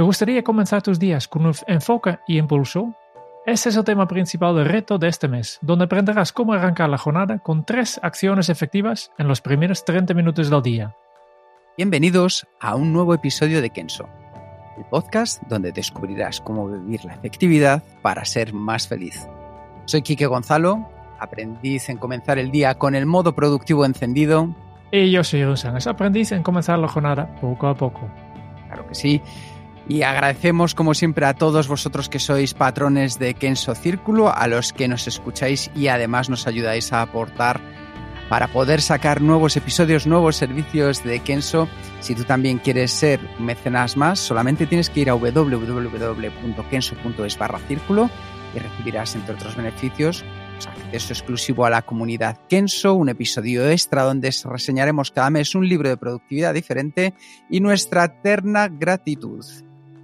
Me gustaría comenzar tus días con un enfoque y impulso. Este es el tema principal del reto de este mes, donde aprenderás cómo arrancar la jornada con tres acciones efectivas en los primeros 30 minutos del día. Bienvenidos a un nuevo episodio de Kenso, el podcast donde descubrirás cómo vivir la efectividad para ser más feliz. Soy Quique Gonzalo, aprendiz en comenzar el día con el modo productivo encendido. Y yo soy González, aprendiz en comenzar la jornada poco a poco. Claro que sí. Y agradecemos como siempre a todos vosotros que sois patrones de Kenso Círculo, a los que nos escucháis y además nos ayudáis a aportar para poder sacar nuevos episodios, nuevos servicios de Kenso. Si tú también quieres ser mecenas más, solamente tienes que ir a www.kenso.es barra círculo y recibirás, entre otros beneficios, pues, acceso exclusivo a la comunidad Kenso, un episodio extra donde reseñaremos cada mes un libro de productividad diferente y nuestra eterna gratitud.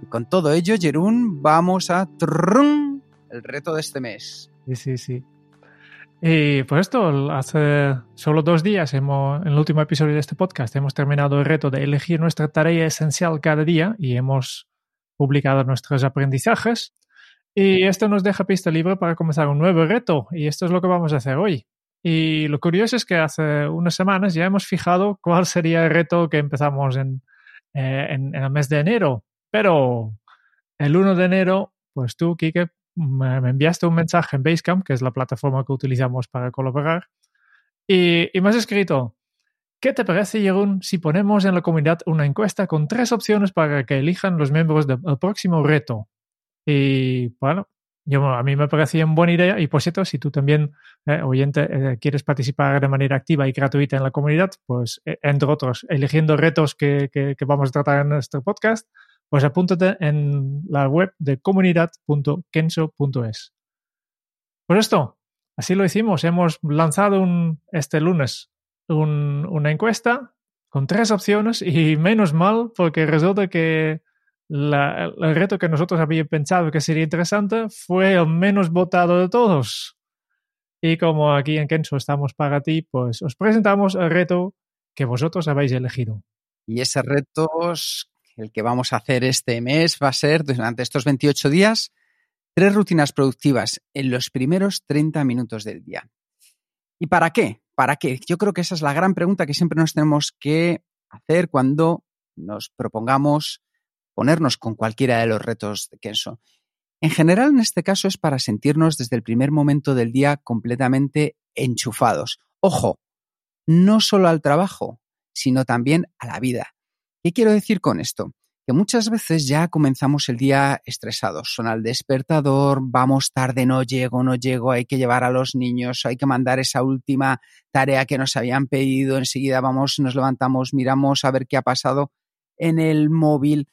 Con todo ello, Jerún, vamos a trrrun, el reto de este mes. Sí, sí, sí. Y pues esto, hace solo dos días, hemos, en el último episodio de este podcast, hemos terminado el reto de elegir nuestra tarea esencial cada día y hemos publicado nuestros aprendizajes. Y esto nos deja pista libre para comenzar un nuevo reto y esto es lo que vamos a hacer hoy. Y lo curioso es que hace unas semanas ya hemos fijado cuál sería el reto que empezamos en, en el mes de enero pero el 1 de enero, pues tú, Kike, me, enviaste un mensaje en Basecamp, que es la plataforma que utilizamos para colaborar, y, y me has escrito, ¿qué te parece, Jeroen, si ponemos en la comunidad una encuesta con tres opciones para que elijan los miembros del próximo reto? Y bueno, yo, a mí me parecía una buena idea y por cierto, si tú también, eh, oyente, eh, quieres participar de manera activa y gratuita en la comunidad, pues eh, entre otros, eligiendo retos que, que, vamos a tratar en nuestro podcast, pues apúntate en la web de comunidad.kenso.es. Por esto, así lo hicimos. Hemos lanzado un, este lunes una encuesta con tres opciones y menos mal porque resulta que el reto que nosotros habíamos pensado que sería interesante fue el menos votado de todos. Y como aquí en Kenso estamos para ti, pues os presentamos el reto que vosotros habéis elegido. Y ese reto, el que vamos a hacer este mes, va a ser durante estos 28 días, tres rutinas productivas en los primeros 30 minutos del día. ¿Y para qué? ¿Para qué? Yo creo que esa es la gran pregunta que siempre nos tenemos que hacer cuando nos propongamos ponernos con cualquiera de los retos de Kenso. En general, en este caso es para sentirnos desde el primer momento del día completamente enchufados. Ojo, no solo al trabajo, sino también a la vida. ¿Qué quiero decir con esto? Que muchas veces ya comenzamos el día estresados. Son al despertador, vamos tarde, no llego, no llego, hay que llevar a los niños, hay que mandar esa última tarea que nos habían pedido, enseguida vamos, nos levantamos, miramos a ver qué ha pasado en el móvil,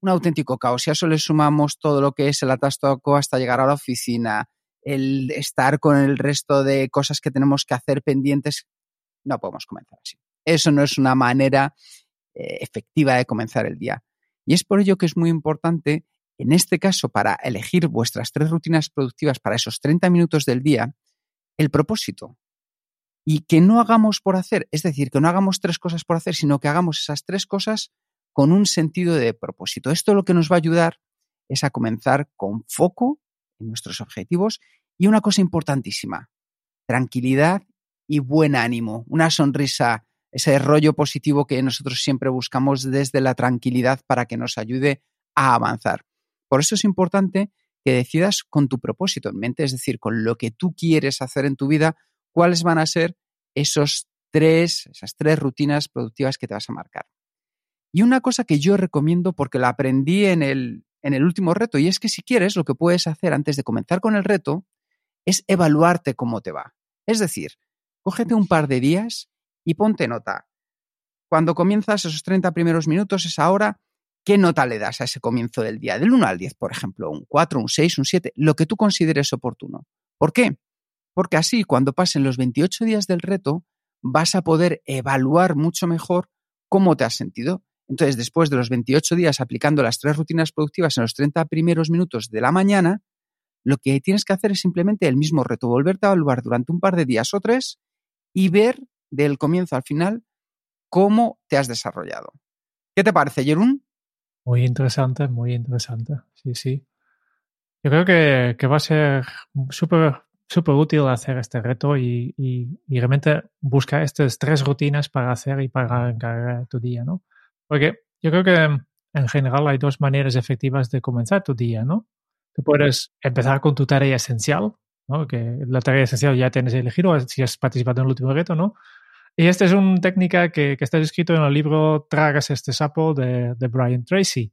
un auténtico caos. Si a eso le sumamos todo lo que es el atastoco hasta llegar a la oficina, el estar con el resto de cosas que tenemos que hacer pendientes, no podemos comenzar así. Eso no es una manera efectiva de comenzar el día. Y es por ello que es muy importante, en este caso, para elegir vuestras tres rutinas productivas para esos 30 minutos del día, el propósito. Y que no hagamos por hacer, es decir, que no hagamos tres cosas por hacer, sino que hagamos esas tres cosas con un sentido de propósito. Esto lo que nos va a ayudar es a comenzar con foco en nuestros objetivos y una cosa importantísima, tranquilidad y buen ánimo, una sonrisa, ese rollo positivo que nosotros siempre buscamos desde la tranquilidad para que nos ayude a avanzar. Por eso es importante que decidas con tu propósito en mente, es decir, con lo que tú quieres hacer en tu vida, cuáles van a ser esos tres, esas tres rutinas productivas que te vas a marcar. Y una cosa que yo recomiendo porque la aprendí en el, en el último reto, y es que si quieres, lo que puedes hacer antes de comenzar con el reto es evaluarte cómo te va. Es decir, cógete un par de días y ponte nota. Cuando comienzas esos 30 primeros minutos, esa hora, ¿qué nota le das a ese comienzo del día? Del 1 al 10, por ejemplo, un 4, un 6, un 7, lo que tú consideres oportuno. ¿Por qué? Porque así, cuando pasen los 28 días del reto, vas a poder evaluar mucho mejor cómo te has sentido. Entonces, después de los 28 días aplicando las tres rutinas productivas en los 30 primeros minutos de la mañana, lo que tienes que hacer es simplemente el mismo reto, volverte a evaluar durante un par de días o tres y ver del comienzo al final cómo te has desarrollado. ¿Qué te parece, Jerún? Muy interesante, muy interesante. Sí, sí. Yo creo que, que va a ser súper súper útil hacer este reto y, y, realmente buscar estas tres rutinas para hacer y para encargar tu día, ¿no? Porque yo creo que en general hay dos maneras efectivas de comenzar tu día, ¿no? Tú puedes empezar con tu tarea esencial, ¿no? Que la tarea esencial ya tienes elegido si has participado en el último reto, ¿no? Y esta es una técnica que, está escrito en el libro Tragas este sapo de, Brian Tracy,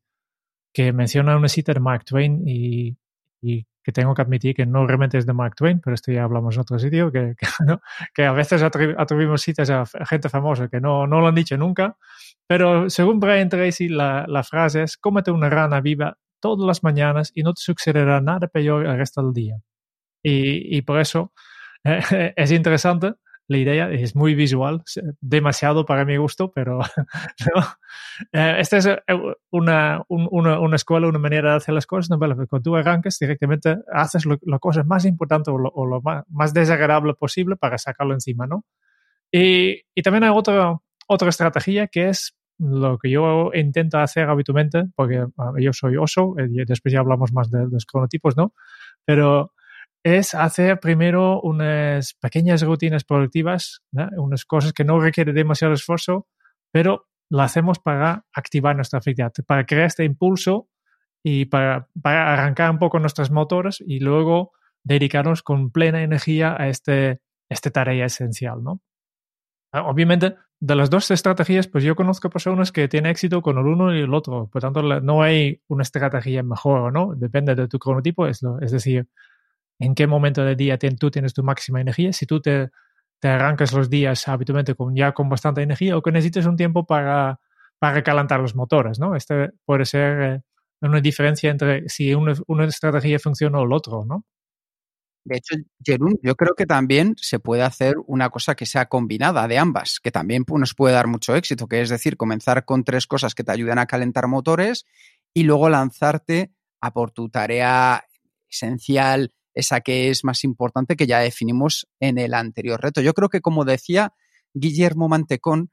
que menciona una cita de Mark Twain y, que tengo que admitir que no realmente es de Mark Twain, pero esto ya hablamos en otro sitio, que, que, ¿no? que a veces atribuimos citas a gente famosa que no, no lo han dicho nunca, pero según Brian Tracy, la, la frase es, cómete una rana viva todas las mañanas y no te sucederá nada peor el resto del día. Y, y por eso eh, es interesante la idea es muy visual, demasiado para mi gusto, pero eh, esta es eh, una, una, escuela, una manera de hacer las cosas. ¿no? Cuando tú arrancas, directamente haces la cosa más importante o lo, más, más, desagradable posible para sacarlo encima, ¿no? Y, y también hay otra, otra estrategia que es lo que yo intento hacer habitualmente, porque yo soy oso, y después ya hablamos más de, de los cronotipos, ¿no? Pero es hacer primero unas pequeñas rutinas productivas, unas cosas que no requieren demasiado esfuerzo, pero lo hacemos para activar nuestra actividad, para crear este impulso y para, para, arrancar un poco nuestros motores y luego dedicarnos con plena energía a este, esta tarea esencial, ¿no? Ah, obviamente, de las dos estrategias, pues yo conozco personas que tienen éxito con el uno y el otro. Por tanto, no hay una estrategia mejor, ¿no? Depende de tu cronotipo. Es, lo, es decir, en qué momento del día tú tienes tu máxima energía, si tú te, te arrancas los días habitualmente con, ya con bastante energía o que necesites un tiempo para, para recalentar los motores, ¿no? Este puede ser eh, una diferencia entre si una, una estrategia funciona o el otro, ¿no? De hecho, Jerún, yo creo que también se puede hacer una cosa que sea combinada de ambas, que también nos puede dar mucho éxito, que es decir, comenzar con tres cosas que te ayuden a calentar motores y luego lanzarte a por tu tarea esencial, esa que es más importante que ya definimos en el anterior reto. Yo creo que, como decía Guillermo Mantecón,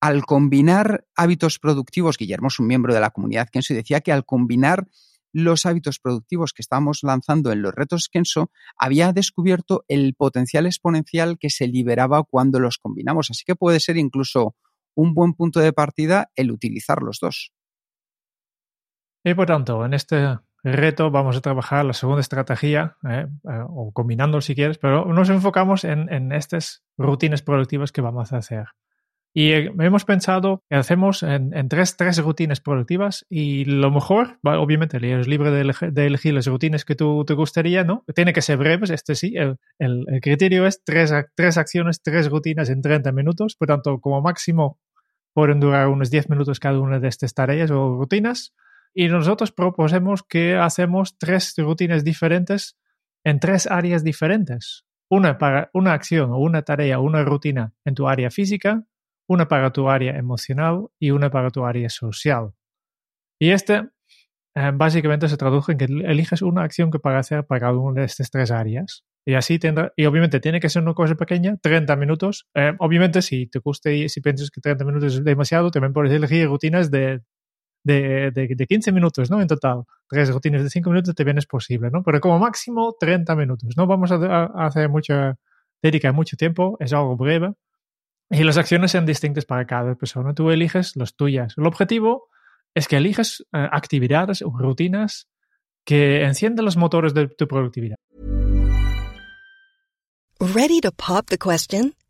al combinar hábitos productivos, Guillermo es un miembro de la comunidad Kenso y decía que al combinar los hábitos productivos que estamos lanzando en los retos Kenso, había descubierto el potencial exponencial que se liberaba cuando los combinamos. Así que puede ser incluso un buen punto de partida el utilizar los dos. Y por tanto, en este reto vamos a trabajar la segunda estrategia, eh, eh, o combinando si quieres, pero nos enfocamos en, en, estas rutinas productivas que vamos a hacer. Y hemos pensado que hacemos en, en tres, tres, rutinas productivas y lo mejor, obviamente, eres libre de, elegir, de elegir las rutinas que tú te gustaría, ¿no? Tiene que ser breves, este sí, el, el, el criterio es tres, tres acciones, tres rutinas en 30 minutos, por tanto, como máximo pueden durar unos 10 minutos cada una de estas tareas o rutinas y nosotros proponemos que hacemos tres rutinas diferentes en tres áreas diferentes. Una para una acción o una tarea una rutina en tu área física, una para tu área emocional y una para tu área social. Y este eh, básicamente se traduce en que eliges una acción que para hacer para cada una de estas tres áreas. Y así tendrá, y obviamente tiene que ser una cosa pequeña, 30 minutos. Eh, obviamente, si te guste y si piensas que 30 minutos es demasiado, también puedes elegir rutinas de de, de, de, 15 minutos, ¿no? En total. Tres rutinas de 5 minutos también es posible, ¿no? Pero como máximo 30 minutos. No vamos a, a hacer mucha, dedicar mucho tiempo, es algo breve. Y las acciones sean distintas para cada persona. Tú eliges las tuyas. El objetivo es que eliges uh, actividades o rutinas que enciendan los motores de tu productividad. Ready to pop the question?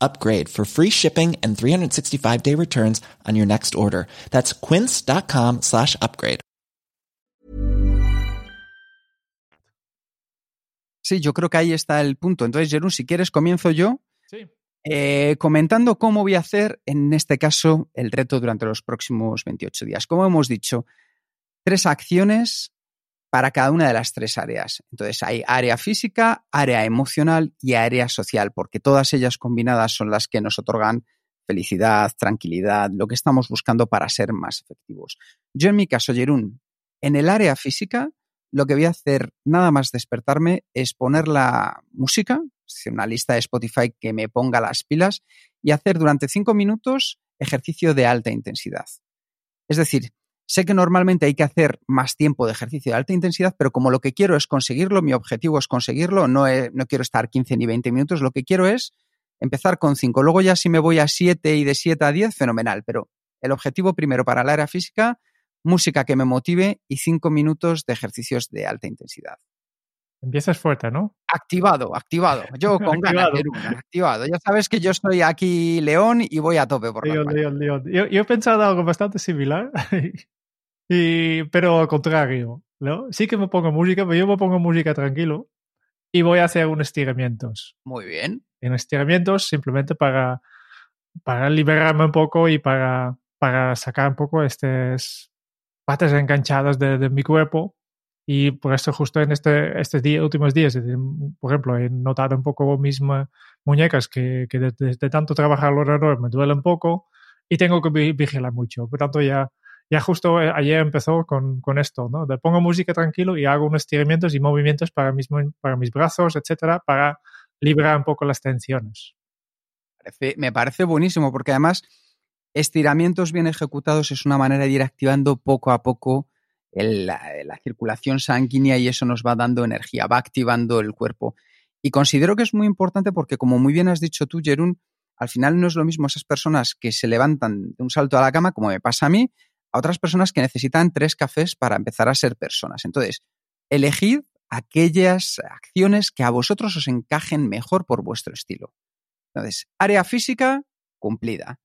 upgrade for free shipping and 365 day returns on your next order. That's quince.com slash upgrade. Sí, yo creo que ahí está el punto. Entonces, Jerún, si quieres, comienzo yo. Sí. Eh, comentando cómo voy a hacer, en este caso, el reto durante los próximos 28 días. Como hemos dicho, tres acciones para cada una de las tres áreas. Entonces hay área física, área emocional y área social, porque todas ellas combinadas son las que nos otorgan felicidad, tranquilidad, lo que estamos buscando para ser más efectivos. Yo en mi caso, Jerún, en el área física, lo que voy a hacer nada más despertarme es poner la música, una lista de Spotify que me ponga las pilas y hacer durante cinco minutos ejercicio de alta intensidad. Es decir, Sé que normalmente hay que hacer más tiempo de ejercicio de alta intensidad, pero como lo que quiero es conseguirlo, mi objetivo es conseguirlo, no, no quiero estar 15 ni 20 minutos, lo que quiero es empezar con 5. Luego ya si me voy a 7 y de 7 a 10, fenomenal, pero el objetivo primero para la área física, música que me motive y 5 minutos de ejercicios de alta intensidad. Empiezas fuerte, ¿no? Activado, activado. Yo con ganas, activado. Ya sabes que yo estoy aquí león y voy a tope por león, león, león. Yo, yo, he pensado algo bastante similar Y, pero al contrario, ¿no? Sí que me pongo música, pero yo me pongo música tranquilo y voy a hacer unos estiramientos. Muy bien. En estiramientos simplemente para, para liberarme un poco y para, para sacar un poco estas patas enganchadas de, de mi cuerpo. Y por eso justo en este, estos últimos días, por ejemplo, he notado un poco mis muñecas que, que de, tanto trabajar alrededor me duelen un poco y tengo que vigilar mucho. Por tanto, ya ya justo eh, ayer empezó con, con, esto, ¿no? De pongo música tranquilo y hago unos estiramientos y movimientos para mis, para mis brazos, etcétera, para liberar un poco las tensiones. Me parece buenísimo porque además estiramientos bien ejecutados es una manera de ir activando poco a poco la, la, circulación sanguínea y eso nos va dando energía, va activando el cuerpo. Y considero que es muy importante porque, como muy bien has dicho tú, Jerún, al final no es lo mismo esas personas que se levantan de un salto a la cama, como me pasa a mí, a otras personas que necesitan tres cafés para empezar a ser personas. Entonces, elegid aquellas acciones que a vosotros os encajen mejor por vuestro estilo. Entonces, área física, cumplida.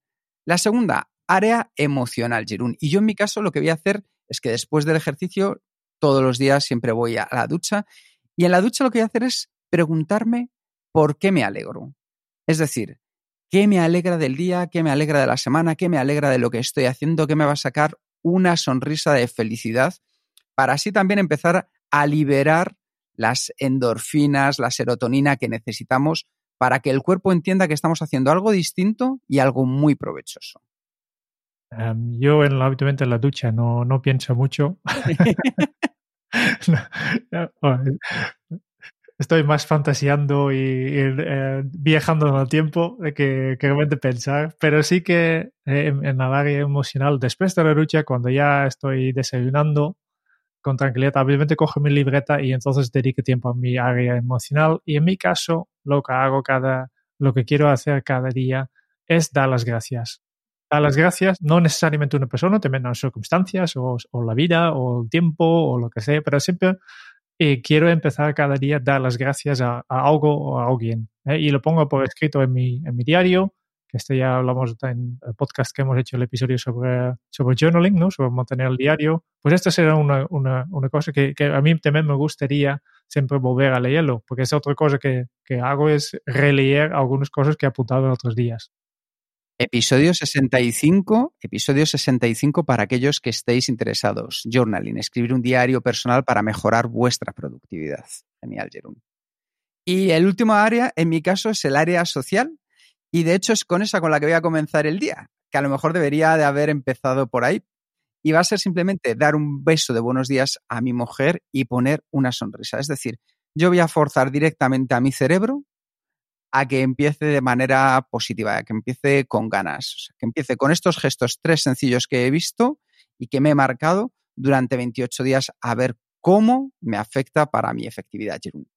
La segunda, área emocional, Jerún. Y yo en mi caso lo que voy a hacer es que después del ejercicio, todos los días siempre voy a la ducha y en la ducha lo que voy a hacer es preguntarme por qué me alegro. Es decir, qué me alegra del día, qué me alegra de la semana, qué me alegra de lo que estoy haciendo, qué me va a sacar una sonrisa de felicidad, para así también empezar a liberar las endorfinas, la serotonina que necesitamos para que el cuerpo entienda que estamos haciendo algo distinto y algo muy provechoso. Em, yo en, habitualmente en la ducha no, no pienso mucho. estoy más fantaseando y, eh, viajando en el tiempo que, que realmente pensar. Pero sí que eh, en, el área emocional, después de la lucha, cuando ya estoy desayunando con tranquilidad, obviamente cojo mi libreta y entonces dedico tiempo a mi área emocional. Y en mi caso, lo que hago cada, lo que quiero hacer cada día es dar las gracias. Dar las gracias, no necesariamente a una persona, también a las circunstancias o, o la vida o el tiempo o lo que sea, pero siempre y quiero empezar cada día a dar las gracias a, algo o a alguien. ¿eh? Y lo pongo por escrito en mi, en mi diario, que este ya hablamos en el podcast que hemos hecho, el episodio sobre, sobre journaling, ¿no? sobre mantener el diario. Pues esto será una, una, una cosa que, que, a mí también me gustaría siempre volver a leerlo, porque es otra cosa que, que hago es releer algunas cosas que he apuntado en otros días. Episodio 65, episodio 65 para aquellos que estéis interesados. Journaling, escribir un diario personal para mejorar vuestra productividad. Genial, Jerún. Y el último área, en mi caso, es el área social. Y de hecho es con esa con la que voy a comenzar el día, que a lo mejor debería de haber empezado por ahí. Y va a ser simplemente dar un beso de buenos días a mi mujer y poner una sonrisa. Es decir, yo voy a forzar directamente a mi cerebro a que empiece de manera positiva, a que empiece con ganas, que empiece con estos gestos tres sencillos que he visto y que me he marcado durante 28 días a ver cómo me afecta para mi efectividad, Jerún.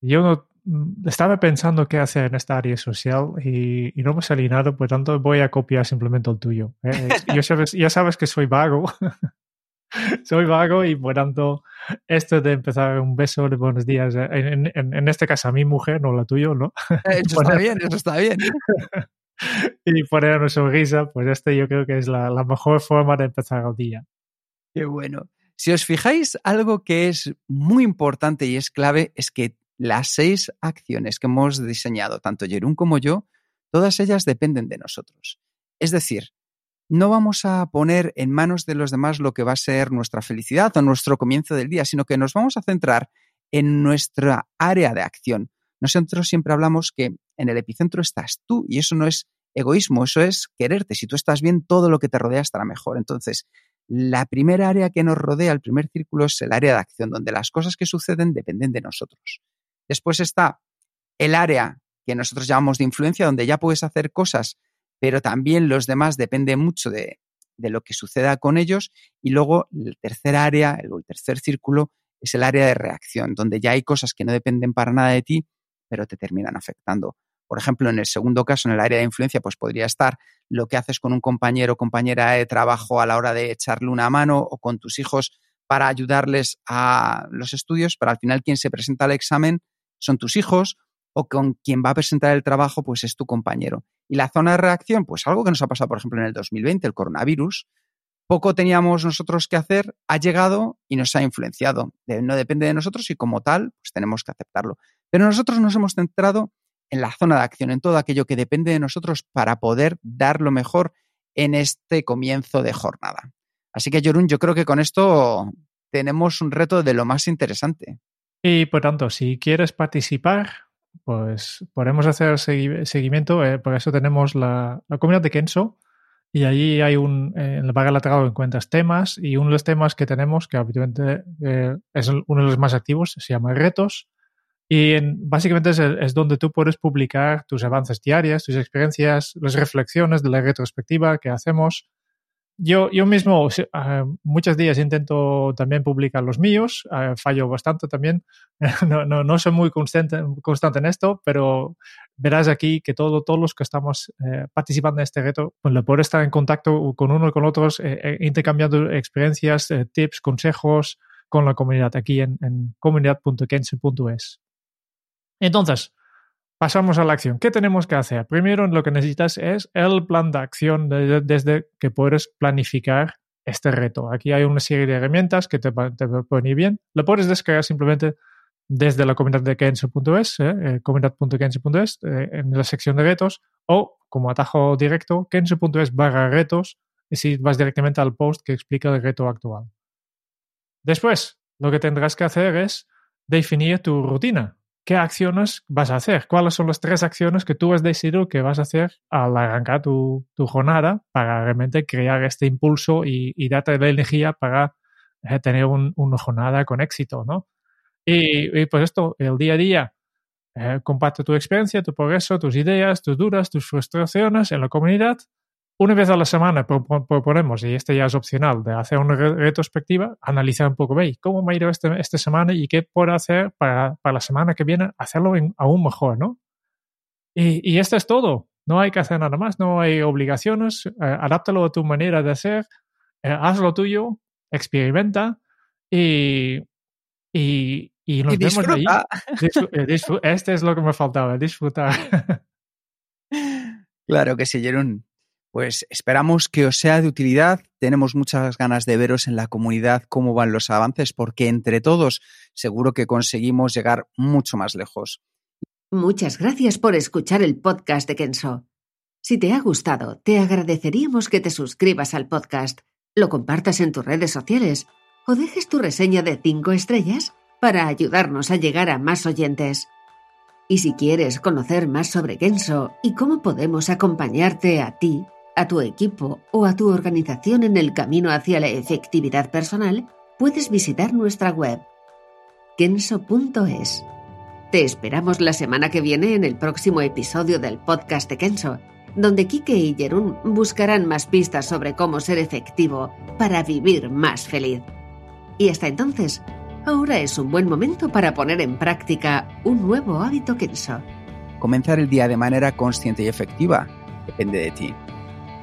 Yo no, mm, estaba pensando qué hacer en esta área social y, no me salí nada, por tanto voy a copiar simplemente el tuyo. ¿eh? sabes, ya sabes que soy vago. soy vago y por tanto, esto de empezar un beso de buenos días, eh, en, en, este caso a mi mujer, no la tuya, ¿no? Eh, eso está bien, eso está bien. y poner una sonrisa, pues este yo creo que es la, la mejor forma de empezar el día. Qué bueno. Si os fijáis, algo que es muy importante y es clave es que las seis acciones que hemos diseñado, tanto Jerún como yo, todas ellas dependen de nosotros. Es decir, no vamos a poner en manos de los demás lo que va a ser nuestra felicidad o nuestro comienzo del día, sino que nos vamos a centrar en nuestra área de acción. Nosotros siempre hablamos que en el epicentro estás tú y eso no es egoísmo, eso es quererte. Si tú estás bien, todo lo que te rodea estará mejor. Entonces, la primera área que nos rodea, el primer círculo, es el área de acción, donde las cosas que suceden dependen de nosotros. Después está el área que nosotros llamamos de influencia, donde ya puedes hacer cosas pero también los demás depende mucho de, lo que suceda con ellos. Y luego el tercer área, el, el tercer círculo, es el área de reacción, donde ya hay cosas que no dependen para nada de ti, pero te terminan afectando. Por ejemplo, en el segundo caso, en el área de influencia, pues podría estar lo que haces con un compañero o compañera de trabajo a la hora de echarle una mano o con tus hijos para ayudarles a los estudios, pero al final quien se presenta al examen son tus hijos o con quien va a presentar el trabajo, pues es tu compañero. Y la zona de reacción, pues algo que nos ha pasado, por ejemplo, en el 2020, el coronavirus, poco teníamos nosotros que hacer, ha llegado y nos ha influenciado. No depende de nosotros y como tal, pues tenemos que aceptarlo. Pero nosotros nos hemos centrado en la zona de acción, en todo aquello que depende de nosotros para poder dar lo mejor en este comienzo de jornada. Así que, Jorun, yo creo que con esto tenemos un reto de lo más interesante. Y por tanto, si quieres participar, pues podemos hacer seguimiento. Eh, eso tenemos la, comunidad de Kenso y allí hay un, eh, en la barra lateral encuentras temas y uno de los temas que tenemos, que habitualmente eh, es uno de los más activos, se llama retos. Y básicamente es, es, donde tú puedes publicar tus avances diarios, tus experiencias, las reflexiones de la retrospectiva que hacemos yo, yo mismo uh, muchos días intento también publicar los míos, uh, fallo bastante también, no, no, no, soy muy constante, constante en esto, pero verás aquí que todo, todos los que estamos eh, participando en este reto, pues puedo estar en contacto con uno y con otros, eh, eh, intercambiando experiencias, tips, consejos con la comunidad aquí en, en comunidad.kense.es. Entonces, Pasamos a la acción. ¿Qué tenemos que hacer? Primero lo que necesitas es el plan de acción desde que puedes planificar este reto. Aquí hay una serie de herramientas que te, te ir bien. Lo puedes descargar simplemente desde la comunidad de kenso.es, eh, eh, comunidad.kenso.es, eh, en la sección de retos, o como atajo directo, kenso.es barra retos, y si vas directamente al post que explica el reto actual. Después, lo que tendrás que hacer es definir tu rutina qué acciones vas a hacer, cuáles son las tres acciones que tú has decidido que vas a hacer al arrancar tu, jornada para realmente crear este impulso y, darte la energía para eh, tener una jornada con éxito, ¿no? Y, pues esto, el día a día, eh, comparte tu experiencia, tu progreso, tus ideas, tus dudas, tus frustraciones en la comunidad una vez a la semana proponemos, y este ya es opcional, de hacer una retrospectiva, analizar un poco, veis, cómo me ha ido este, esta semana y qué puedo hacer para, para la semana que viene, hacerlo aún mejor, ¿no? Y, y, esto es todo. No hay que hacer nada más, no hay obligaciones. Eh, adáptalo a tu manera de hacer, eh, haz lo tuyo, experimenta y, y, y nos vemos ahí. Eh, este es lo que me faltaba, disfrutar. Claro que sí, Jerón. Pues esperamos que os sea de utilidad. Tenemos muchas ganas de veros en la comunidad cómo van los avances, porque entre todos seguro que conseguimos llegar mucho más lejos. Muchas gracias por escuchar el podcast de Kenso. Si te ha gustado, te agradeceríamos que te suscribas al podcast, lo compartas en tus redes sociales o dejes tu reseña de 5 estrellas para ayudarnos a llegar a más oyentes. Y si quieres conocer más sobre Kenso y cómo podemos acompañarte a ti, a tu equipo o a tu organización en el camino hacia la efectividad personal, puedes visitar nuestra web kenso.es. Te esperamos la semana que viene en el próximo episodio del podcast de Kenso, donde Kike y Jerún buscarán más pistas sobre cómo ser efectivo para vivir más feliz. Y hasta entonces, ahora es un buen momento para poner en práctica un nuevo hábito Kenso. Comenzar el día de manera consciente y efectiva depende de ti.